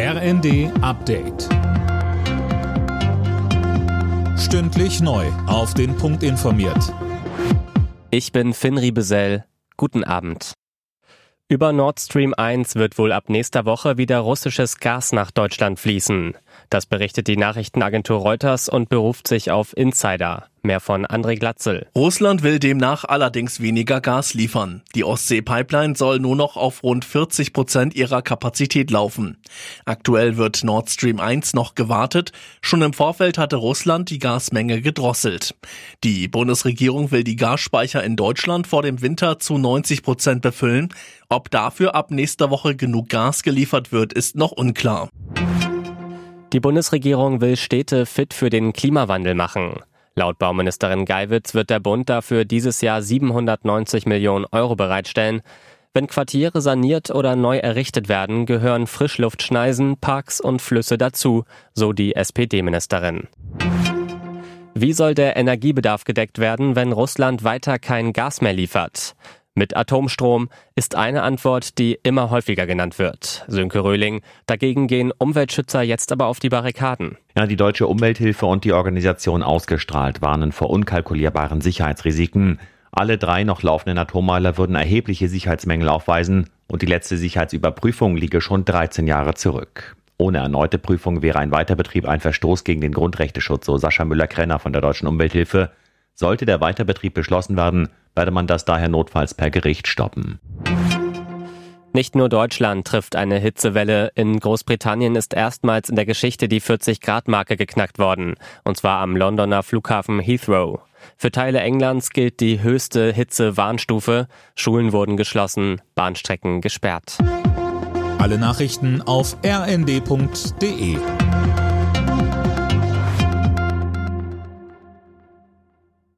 RND Update. Stündlich neu. Auf den Punkt informiert. Ich bin Finn Riebesell. Guten Abend. Über Nord Stream 1 wird wohl ab nächster Woche wieder russisches Gas nach Deutschland fließen. Das berichtet die Nachrichtenagentur Reuters und beruft sich auf Insider. Mehr von André Glatzel. Russland will demnach allerdings weniger Gas liefern. Die Ostsee-Pipeline soll nur noch auf rund 40 Prozent ihrer Kapazität laufen. Aktuell wird Nord Stream 1 noch gewartet. Schon im Vorfeld hatte Russland die Gasmenge gedrosselt. Die Bundesregierung will die Gasspeicher in Deutschland vor dem Winter zu 90 Prozent befüllen. Ob dafür ab nächster Woche genug Gas geliefert wird, ist noch unklar. Die Bundesregierung will Städte fit für den Klimawandel machen. Laut Bauministerin Geiwitz wird der Bund dafür dieses Jahr 790 Millionen Euro bereitstellen. Wenn Quartiere saniert oder neu errichtet werden, gehören Frischluftschneisen, Parks und Flüsse dazu, so die SPD-Ministerin. Wie soll der Energiebedarf gedeckt werden, wenn Russland weiter kein Gas mehr liefert? Mit Atomstrom ist eine Antwort, die immer häufiger genannt wird. Sönke Röhling. Dagegen gehen Umweltschützer jetzt aber auf die Barrikaden. Ja, die Deutsche Umwelthilfe und die Organisation Ausgestrahlt warnen vor unkalkulierbaren Sicherheitsrisiken. Alle drei noch laufenden Atommeiler würden erhebliche Sicherheitsmängel aufweisen und die letzte Sicherheitsüberprüfung liege schon 13 Jahre zurück. Ohne erneute Prüfung wäre ein Weiterbetrieb ein Verstoß gegen den Grundrechteschutz, so Sascha Müller-Krenner von der Deutschen Umwelthilfe. Sollte der Weiterbetrieb beschlossen werden, werde man das daher notfalls per Gericht stoppen. Nicht nur Deutschland trifft eine Hitzewelle. In Großbritannien ist erstmals in der Geschichte die 40-Grad-Marke geknackt worden. Und zwar am Londoner Flughafen Heathrow. Für Teile Englands gilt die höchste Hitze-Warnstufe. Schulen wurden geschlossen, Bahnstrecken gesperrt. Alle Nachrichten auf rnd.de